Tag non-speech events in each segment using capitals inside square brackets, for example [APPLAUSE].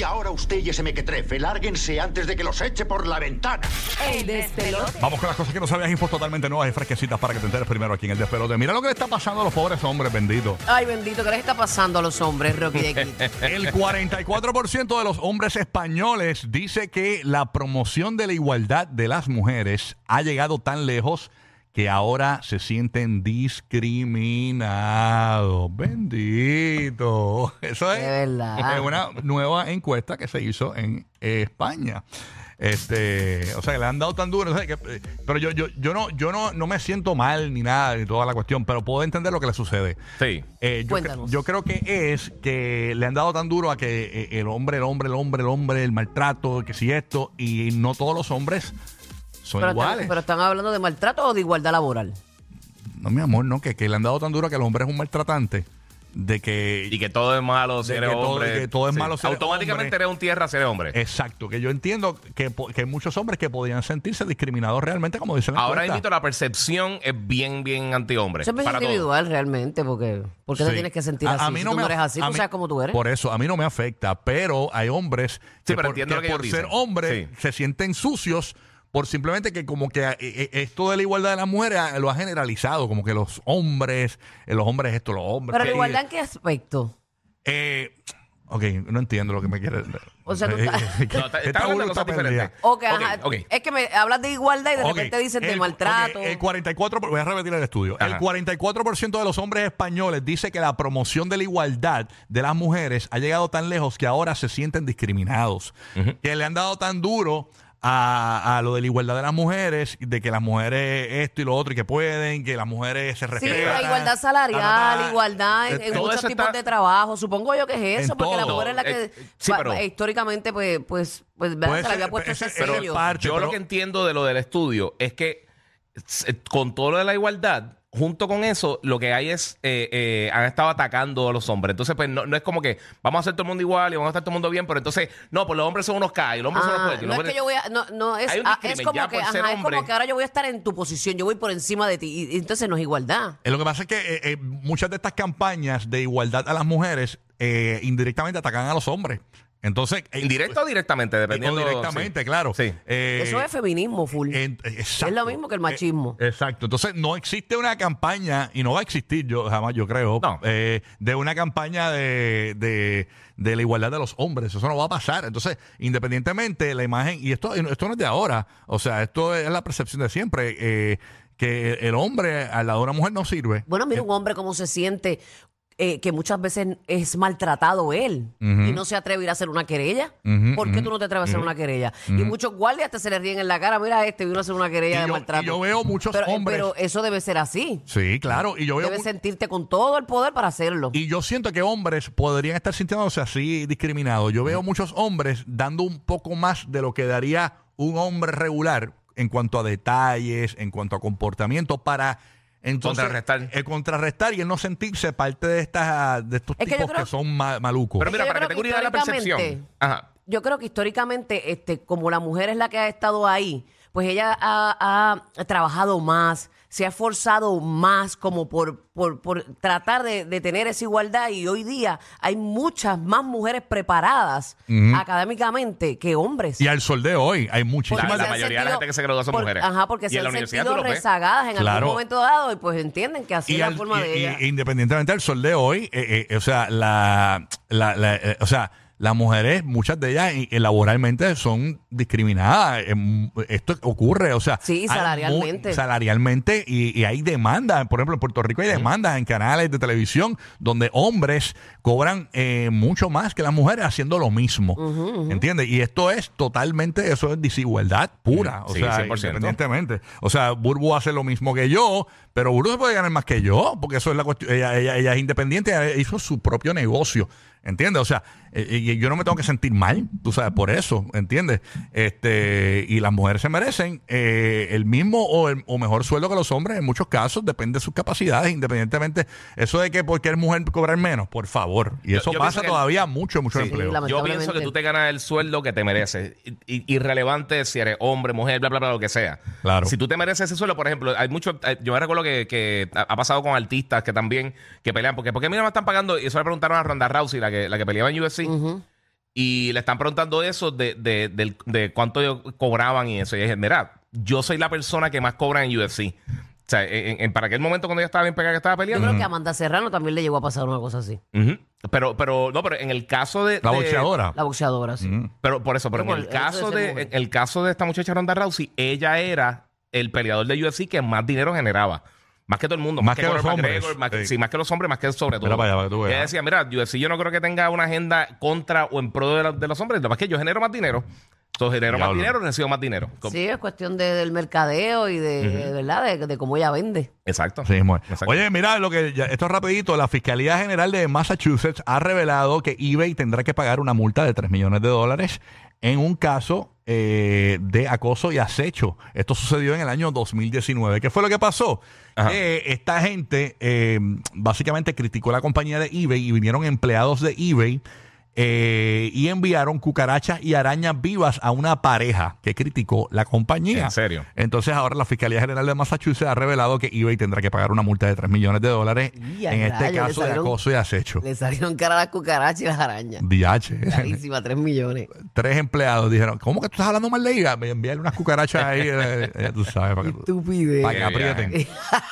Y ahora usted y ese mequetrefe, lárguense antes de que los eche por la ventana. El despelote. Vamos con las cosas que no sabías, infos totalmente nuevas y fresquecitas para que te enteres primero aquí en el despelote. Mira lo que le está pasando a los pobres hombres, bendito. Ay, bendito, ¿qué les está pasando a los hombres, Rocky de aquí? [LAUGHS] El 44% de los hombres españoles dice que la promoción de la igualdad de las mujeres ha llegado tan lejos que ahora se sienten discriminados. Bendito. [LAUGHS] Eso es, De es una nueva encuesta que se hizo en España. Este, o sea, que le han dado tan duro, o sea, que, eh, pero yo, yo, yo no, yo no, no me siento mal ni nada ni toda la cuestión, pero puedo entender lo que le sucede. Sí. Eh, yo, cre- yo creo que es que le han dado tan duro a que eh, el hombre, el hombre, el hombre, el hombre, el maltrato, que si esto, y no todos los hombres son Pero, iguales. están, pero están hablando de maltrato o de igualdad laboral. No, mi amor, no, que, que le han dado tan duro que el hombre es un maltratante, de que... Y que todo es malo si eres que todo- hombre. que todo es malo si eres Automáticamente hombre. eres un tierra si eres hombre. Exacto, que yo entiendo que, que hay muchos hombres que podrían sentirse discriminados realmente, como dicen Ahora invito, la percepción es bien, bien antihombre. Eso es para individual realmente, porque ¿por qué te Sí. tienes que sentir A- así? a mí si no tú me no eres así, tú mí- sabes cómo tú eres. Por eso, a mí no me afecta, pero hay hombres Sí, que, pero por, entiendo que por ser hombres Sí. se sienten sucios por simplemente que como que eh, eh, esto de la igualdad de las mujeres ah, lo ha generalizado, como que los hombres, eh, los hombres esto, los hombres... pero la igualdad en qué aspecto? Eh, ok, no entiendo lo que me quieres... O sea, [LAUGHS] tú estás- No, está- está hablando de cosas diferentes. Ok, Ok, ajá. Es que me hablas de igualdad y de repente dicen de el- maltrato. el 44, voy a repetir el estudio. El Ajá. 44% de los hombres españoles dice que la promoción de la igualdad de las mujeres ha llegado tan lejos que ahora se sienten discriminados. Que le han dado tan duro a, a lo de la igualdad de las mujeres, de que las mujeres esto y lo otro y que pueden, que las mujeres se Sí, respetan. la igualdad ta, ta, salarial, ta. igualdad en, Eh, en todo muchos tipos está- de trabajo. Supongo yo que es eso, En porque la todo. mujer es la que Eh, sí, pero- históricamente, pues, pues, pues se le había puesto ese- ese ese es sello. parte, Yo pero- lo que entiendo de lo del estudio es que con todo lo de la igualdad, junto con eso, lo que hay es, eh, eh, han estado atacando a los hombres. Entonces, pues no, no es como que vamos a hacer todo el mundo igual y vamos a estar todo el mundo bien, pero entonces, no, pues los hombres son unos K y los hombres son Ah, unos puercos, y no es que yo voy a, no, no es, ah, es como que, es hombre. como que ahora yo voy a estar en tu posición, yo voy por encima de ti, y, y entonces no es igualdad. Eh, Lo que pasa es que eh, eh, muchas de estas campañas de igualdad a las mujeres eh, indirectamente atacan a los hombres. Entonces, eh, Indirecto o directamente, dependiendo. o directamente, sí. claro. Sí. Eh, Eso es feminismo full. en- exacto. Es lo mismo que el machismo. Eh, exacto. Entonces, no existe una campaña, y no va a existir, yo jamás, yo creo, No. eh, de una campaña de, de, de la igualdad de los hombres. Eso no va a pasar. Entonces, independientemente, la imagen, y esto, esto no es de ahora, o sea, esto es la percepción de siempre, eh, que el hombre al lado de una mujer no sirve. Bueno, mira un hombre cómo se siente, eh, que muchas veces es maltratado él y no se atreve a ir a hacer una querella. Ujú, ¿Por qué tú no te atreves a hacer una querella? Y muchos guardias te se le ríen en la cara, mira este vino a hacer una querella Y de yo- maltrato. y yo veo muchos pero, eh, hombres- Pero eso debe ser así. Sí, claro. Y yo veo Debes sentirte con todo el poder para hacerlo. Y yo siento que hombres podrían estar sintiéndose así discriminados. Yo veo muchos hombres dando un poco más de lo que daría un hombre regular en cuanto a detalles, en cuanto a comportamiento, para entonces, Contrarrestar. eh, contrarrestar y el no sentirse parte de estas de estos Es que yo tipos que, son ma- malucos. Pero mira, Yo para que creo te que una idea de la percepción. históricamente- Ajá. Yo creo que históricamente, este, como la mujer es la que ha estado ahí, pues ella ha, ha trabajado más, se ha esforzado más como por, por, por tratar de, de tener esa igualdad y hoy día hay muchas más mujeres preparadas académicamente que hombres. y al sol de hoy hay muchísimas... La- mayoría de la gente que se gradúa son por- mujeres. Ajá, porque Y se han sentido rezagadas en Claro. algún momento dado y pues entienden que así es la forma y- de y- ella. independientemente del sol de hoy, eh, eh, o sea, la, la- la- eh, o sea, las mujeres, muchas de ellas eh, laboralmente son discriminadas. Eh, Esto ocurre, o sea, Sí, hay salarialmente. mu- salarialmente y, y hay demandas. Por ejemplo, en Puerto Rico hay demandas en canales de televisión donde hombres cobran eh, mucho más que las mujeres haciendo lo mismo. ¿Entiendes? Y esto es totalmente, eso es desigualdad pura. O Sí, sea, 100%. independientemente. O sea, Burbu hace lo mismo que yo, pero Burbu se puede ganar más que yo, porque eso es la cuestión. Ella, ella, ella es independiente, ella hizo su propio negocio. ¿Entiendes? O sea, eh, y yo no me tengo que sentir mal, tú sabes, por eso, ¿entiendes? Este, y las mujeres se merecen eh, el mismo o, el- o mejor sueldo que los hombres en muchos casos, depende de sus capacidades, independientemente. Eso de que porque es mujer cobrar menos, por favor. Y eso yo pasa que- todavía mucho, mucho Sí. empleo. Yo pienso que tú te ganas el sueldo que te mereces. Irrelevante si eres hombre, mujer, bla, bla, bla, lo que sea. Claro. Si tú te mereces ese sueldo, por ejemplo, hay mucho. eh, Yo me recuerdo que, ha pasado con artistas que también que pelean. Porque, porque a mí no me están pagando. Y eso le preguntaron a Ronda Rousey, la que, la que peleaba en UFC. Y le están preguntando eso de, de, del- de cuánto ellos cobraban y eso. Y dije, mira, yo soy la persona que más cobra en UFC. O sea, en, en- para aquel momento cuando ella estaba bien pegada que estaba Yo peleando. creo que a Amanda Serrano también le llegó a pasar una cosa así. Pero, pero, no, pero en el caso de. La de- boxeadora. La boxeadora, sí. Pero por eso, pero en el caso de de, en el caso de esta muchacha Ronda Rousey, ella era el peleador de UFC que más dinero generaba. Más que todo el mundo. Más que los Conor hombres. McGregor, más que- Sí. sí, más que los hombres, más que sobre todo. Mira para allá, para que tú veas. Ella decía, mira, UFC yo no creo que tenga una agenda contra o en pro de, la- de los hombres. Lo que pasa es que yo genero más dinero. Entonces genero más dinero, recibo más dinero. Sí, es cuestión de- del mercadeo y de, de verdad, de, de cómo ella vende. Sí. Exacto. Oye, mira, lo que ya- esto es rapidito. La Fiscalía General de Massachusetts ha revelado que eBay tendrá que pagar una multa de 3 millones de dólares en un caso eh, de acoso y acecho. Esto sucedió en el año 2019. ¿Qué fue lo que pasó? Esta gente eh, básicamente criticó la compañía de eBay y vinieron empleados de eBay eh, y enviaron cucarachas y arañas vivas a una pareja que criticó la compañía. ¿En serio? Entonces ahora la Fiscalía General de Massachusetts ha revelado que eBay tendrá que pagar una multa de 3 millones de dólares en este caso de acoso y acecho. Le salieron cara a las cucarachas y las arañas. DH. Carísima, 3 millones. [LAUGHS] Tres empleados dijeron, ¿cómo que tú estás hablando mal de ella? Me envíale unas cucarachas ahí, eh, eh, tú sabes, para que, para que aprieten.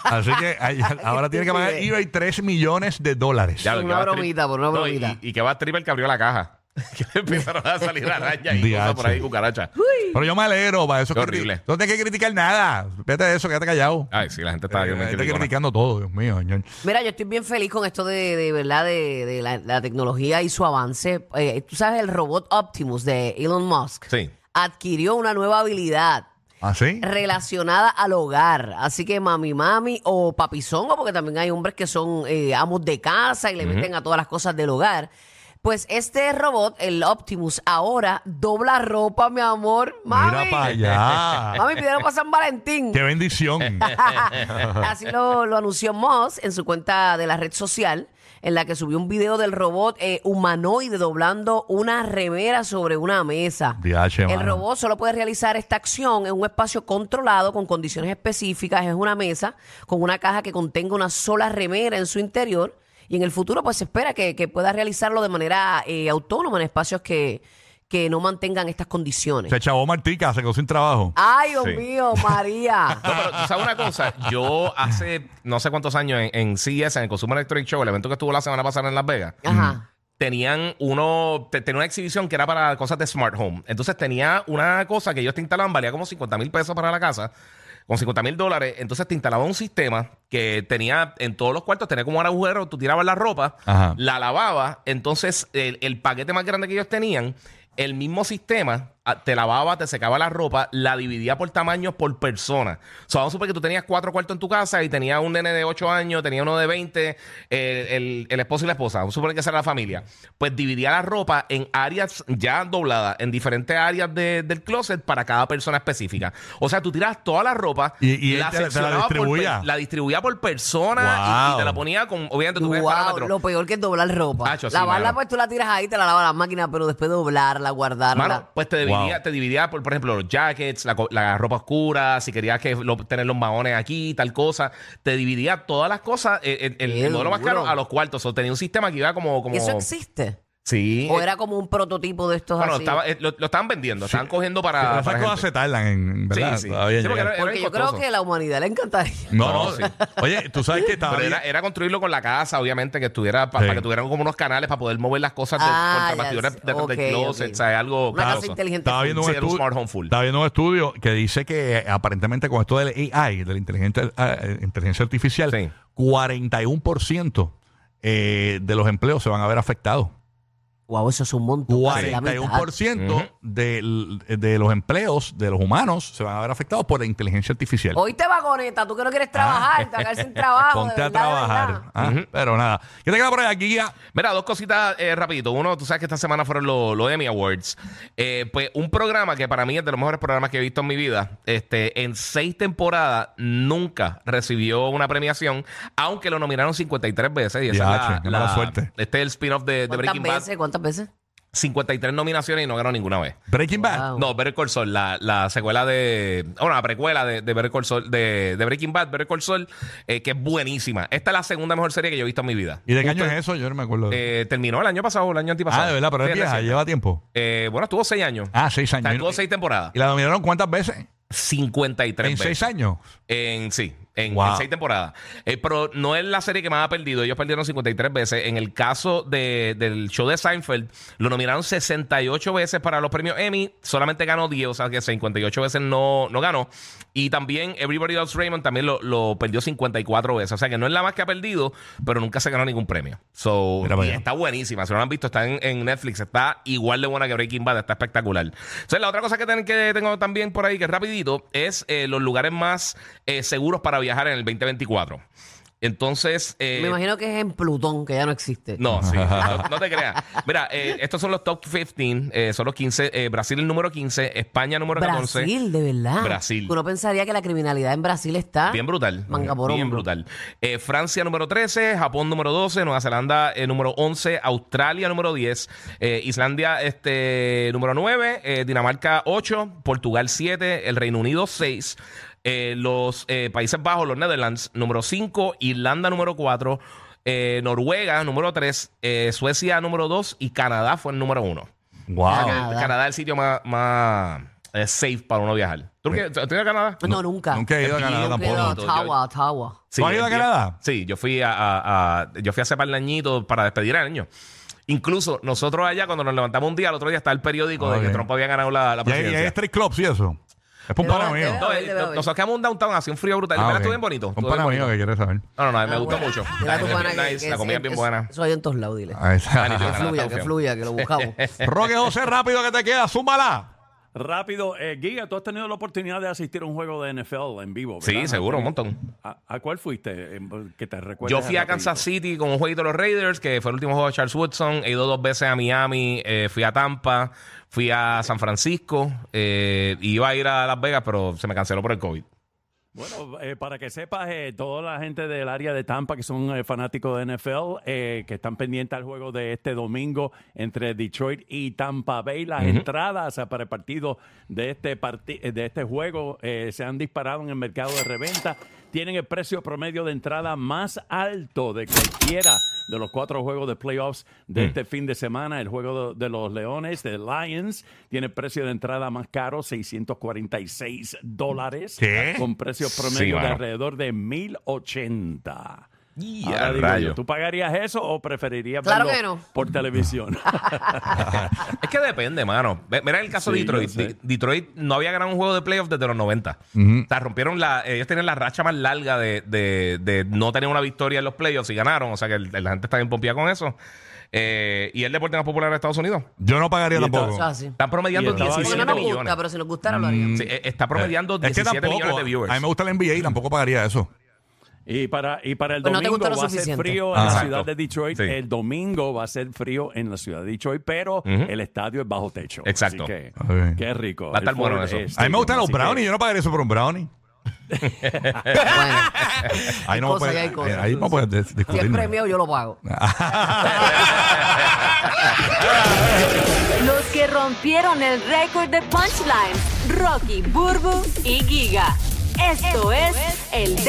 Así que ahí- [LAUGHS] ahora tiene que pagar eBay 3 millones de dólares. Ya, Por una bromita, por una No, bromita. y, y que va a triple que abrió la caja. [LAUGHS] que le empezaron a salir [LAUGHS] arañas y cosas por ahí, cucarachas. Pero yo me alegro, para eso Qué horrible. No tienes que criticar nada. Vete de eso, quédate callado. Ay, sí, la gente está Eh, bien está criticona. criticando todo, Dios mío, señor. Mira, yo estoy bien feliz con esto de, de verdad, de, de la, la tecnología y su avance. Eh, Tú sabes, el robot Optimus de Elon Musk Sí. adquirió una nueva habilidad ¿Ah, sí? relacionada al hogar. Así que mami, mami o papizongo, porque también hay hombres que son eh, amos de casa y le meten a todas las cosas del hogar. Pues este robot, el Optimus, ahora dobla ropa, mi amor. Mami. Mira para allá. [LAUGHS] Mami, pidieron para San Valentín. Qué bendición. [LAUGHS] Así lo, lo anunció Moss en su cuenta de la red social, en la que subió un video del robot eh, humanoide doblando una remera sobre una mesa. DH, El mano. robot solo puede realizar esta acción en un espacio controlado con condiciones específicas. Es una mesa con una caja que contenga una sola remera en su interior. Y en el futuro, pues se espera que, que pueda realizarlo de manera eh, autónoma en espacios que, que no mantengan estas condiciones. Se chavó Martica, se quedó sin trabajo. Ay, Dios Sí. mío, María. [LAUGHS] No, pero tú sabes una cosa, yo hace no sé cuántos años en, en CES, en el Consumer Electronic Show, el evento que estuvo la semana pasada en Las Vegas, Ajá. tenían uno, te- tenía una exhibición que era para cosas de smart home. Entonces tenía una cosa que ellos te instalaban, valía como 50 mil pesos para la casa, con 50 mil dólares. Entonces te instalaba un sistema que tenía en todos los cuartos, tenía como un agujero, tú tirabas la ropa, Ajá. la lavabas, entonces el, el paquete más grande que ellos tenían, el mismo sistema te lavaba, te secaba la ropa, la dividía por tamaños por persona. O sea, vamos a suponer que tú tenías cuatro cuartos en tu casa y tenías un nene de 8 años, tenía uno de 20, eh, el, el esposo y la esposa. Vamos a suponer que esa era la familia. Pues dividía la ropa en áreas ya dobladas, en diferentes áreas de- del closet para cada persona específica. O sea, tú tiras toda la ropa, Y- y él te la- te la seccionaba por distribuía. la distribuía por persona y- te la ponía con, obviamente, tú ves Wow, lo peor que es doblar ropa. Hacho, sí, Lavarla, mano. pues tú la tiras ahí, te la lavas a la máquina, pero después doblarla, guardarla. Mano, pues te dividía, Wow. te dividía por, por ejemplo, los jackets, la, la ropa oscura, si querías que lo- tener los maones aquí, tal cosa. Te dividía todas las cosas, el, Qué el modelo más caro, a los cuartos. O tenía un sistema que iba como. como ¿Eso existe? Sí. ¿O era como un prototipo de estos bueno, así? estaba- eh, lo, lo estaban vendiendo, estaban cogiendo para. Para cosas gente. se tardan en, ¿verdad? Sí, sí. Todavía Sí, porque llegar. era- Porque yo creo que a la humanidad le encantaría. No, [LAUGHS] No, no. sí. [LAUGHS] Oye, tú sabes que estaba Pero era, era construirlo con la casa, obviamente, que estuviera pa- Sí. para que tuvieran como unos canales para poder mover las cosas de, Ah, contra- del Ok, closet, ok. o sea, algo Una casa inteligente. Estaba viendo un, Sí, era un estu- smart home full. estaba viendo un estudio que dice que aparentemente con esto del AI, de la inteligencia, eh, inteligencia artificial, Sí. 41% eh, de los empleos se van a ver afectados. Wow, eso es un montón. casi la mitad. 41% Ujú. del- de los empleos de los humanos se van a ver afectados por la inteligencia artificial. Oíste, vagoneta, tú que no quieres trabajar, te vas a quedar sin trabajo. Ponte de a verdad, de trabajar. verdad. Ah. Pero nada. ¿Qué te queda por ahí, guía? Mira, dos cositas eh, rapidito. Uno, tú sabes que esta semana fueron los los Emmy Awards. Eh, pues un programa que para mí es de los mejores programas que he visto en mi vida. Este, en seis temporadas nunca recibió una premiación, aunque lo nominaron 53 veces. Y esa Diache, es qué la, mala la- suerte. Este es el spin-off de, de ¿Cuántas Breaking Bad. veces? ¿Cuántas veces? 53 nominaciones y no ganó ninguna vez. Breaking Bad. Wow. No, Better Call Saul, la, la secuela de. Bueno, la precuela de, de Better Call Saul, de, de Breaking Bad, Better Call Saul, eh, que es buenísima. Esta es la segunda mejor serie que yo he visto en mi vida. ¿Y de qué año es eso? Yo no me acuerdo. eh, terminó el año pasado, el año antipasado. ah, de verdad, pero es vieja, lleva tiempo. Eh, bueno, estuvo seis años. Ah, seis O sea, años. estuvo seis temporadas. ¿Y la dominaron cuántas veces? 53 En veces. seis años. En, sí, en, Wow. en seis temporadas. Eh, pero no es la serie que más ha perdido. Ellos perdieron 53 veces. En el caso de- del show de Seinfeld, lo nominaron 68 veces para los premios Emmy. Solamente ganó 10, o sea que 58 veces no, no ganó. Y también Everybody Else Raymond también lo, lo perdió 54 veces. O sea que no es la más que ha perdido, pero nunca se ganó ningún premio. So, y está buenísima. Si no lo han visto, está en, en Netflix. Está igual de buena que Breaking Bad. Está espectacular. Entonces, la otra cosa que, ten- que tengo también por ahí, que es rapidito, es eh, los lugares más eh, seguros para viajar en el 2024. Entonces... eh, Me imagino que es en Plutón, que ya no existe. no, sí, [LAUGHS] no, no te creas. Mira, eh, estos son los top 15, eh, son los 15. eh, Brasil el número 15, España número 14. Brasil, de verdad. Brasil. Uno pensaría que la criminalidad en Brasil está Bien brutal. Manga por Bien hombro. brutal. Eh, Francia número 13, Japón número 12, Nueva Zelanda eh, número 11, Australia número 10, eh, Islandia este, número 9, eh, Dinamarca 8, Portugal 7, el Reino Unido 6, eh, los eh, Países Bajos, los Netherlands número 5, Irlanda número 4, eh, Noruega número 3, eh, Suecia número 2 y Canadá fue el número 1. Wow. Canadá. Canadá es el sitio más, más eh, safe para uno viajar. ¿Tú, has ido a Canadá? No, nunca. Nunca he ido a Canadá ido a tampoco. Ottawa, Ottawa. Sí, ¿Tú has ido a Canadá? Sí, yo fui a, a- a- yo fui hace par de añitos para despedir al año. Incluso nosotros allá, cuando nos levantamos un día, el otro día está el periódico de Ok. que Trump había ganado la, la ¿Y hay, y hay presidencia. street clubs y eso? Es por un pana mío. No, eh, nos quedamos un downtown, hacía un frío brutal. Ah, Pero ok. estuvo bien bonito. Un estuvo pana bien mío bonito. que quiere saber. No, no, no, me Ah, gustó bueno. mucho. Dile a tu La pana comida que- nice, que la comida es- bien es- buena. Eso hay en todos lados, dile. Ahí está. Ah, ni Que fluya, que fluya, que lo buscamos. [LAUGHS] Roque José, rápido que te queda, zúmbala. Rápido, eh, Giga, tú has tenido la oportunidad de asistir a un juego de NFL en vivo. Sí, ¿verdad? seguro, un montón. ¿A, a cuál fuiste? Eh, Que te recuerdes Yo fui a. Kansas City con un jueguito de los Raiders, que fue el último juego de Charles Woodson. He ido dos veces a Miami, eh, fui a Tampa, fui a San Francisco. eh, iba a ir a Las Vegas, pero se me canceló por el COVID. Bueno, eh, para que sepas, eh, toda la gente del área de Tampa que son eh, fanáticos de NFL, eh, que están pendientes al juego de este domingo entre Detroit y Tampa Bay, las entradas eh, para el partido de este, parti- eh, de este juego eh, se han disparado en el mercado de reventa. Tienen el precio promedio de entrada más alto de cualquiera de los cuatro juegos de playoffs de este fin de semana. El juego de, de los Leones, de Lions, tiene precio de entrada más caro, 646 dólares. Con precios Sí, promedio de alrededor de 1080. Y Ahora a digo rayo. yo, ¿Tú pagarías eso o preferirías Claro verlo que no. por televisión? [LAUGHS] [LAUGHS] Es que depende, mano. Ve- Mira el caso de Sí, Detroit. yo sé. Di- Detroit no había ganado un juego de playoffs desde los 90. O sea, rompieron la. Ellos tenían la racha más larga de, de- de no tener una victoria en los playoffs y ganaron. O sea que el- la gente está bien pompeada con eso. Eh, y el deporte más popular de Estados Unidos. Yo no pagaría Y esta- tampoco. Eso es así. Están promediando Y estaba Porque 17 no nos millones. gusta, pero si nos gustara lo haríamos. Sí, eh, está promediando Es que 17 tampoco. millones de viewers. A mí me gusta la NBA y tampoco pagaría eso. Y para, y para el Pues no te domingo lo va a ser suficiente. frío en la Exacto. ciudad de Detroit. Sí. El domingo va a ser frío en la ciudad de Detroit, pero el estadio es bajo techo. Exacto. Así que, Ok. qué rico. Va a estar El bueno Ford, eso. A mí me Stadium, gustan los así que- brownies. Yo no pagaría eso por un brownie. Bueno, [LAUGHS] Ahí no cosas y hay cosas. ahí no puedes dis- si es premio, yo lo pago. [LAUGHS] Los que rompieron el récord de punchlines, Rocky, Burbu y Giga. Esto es el de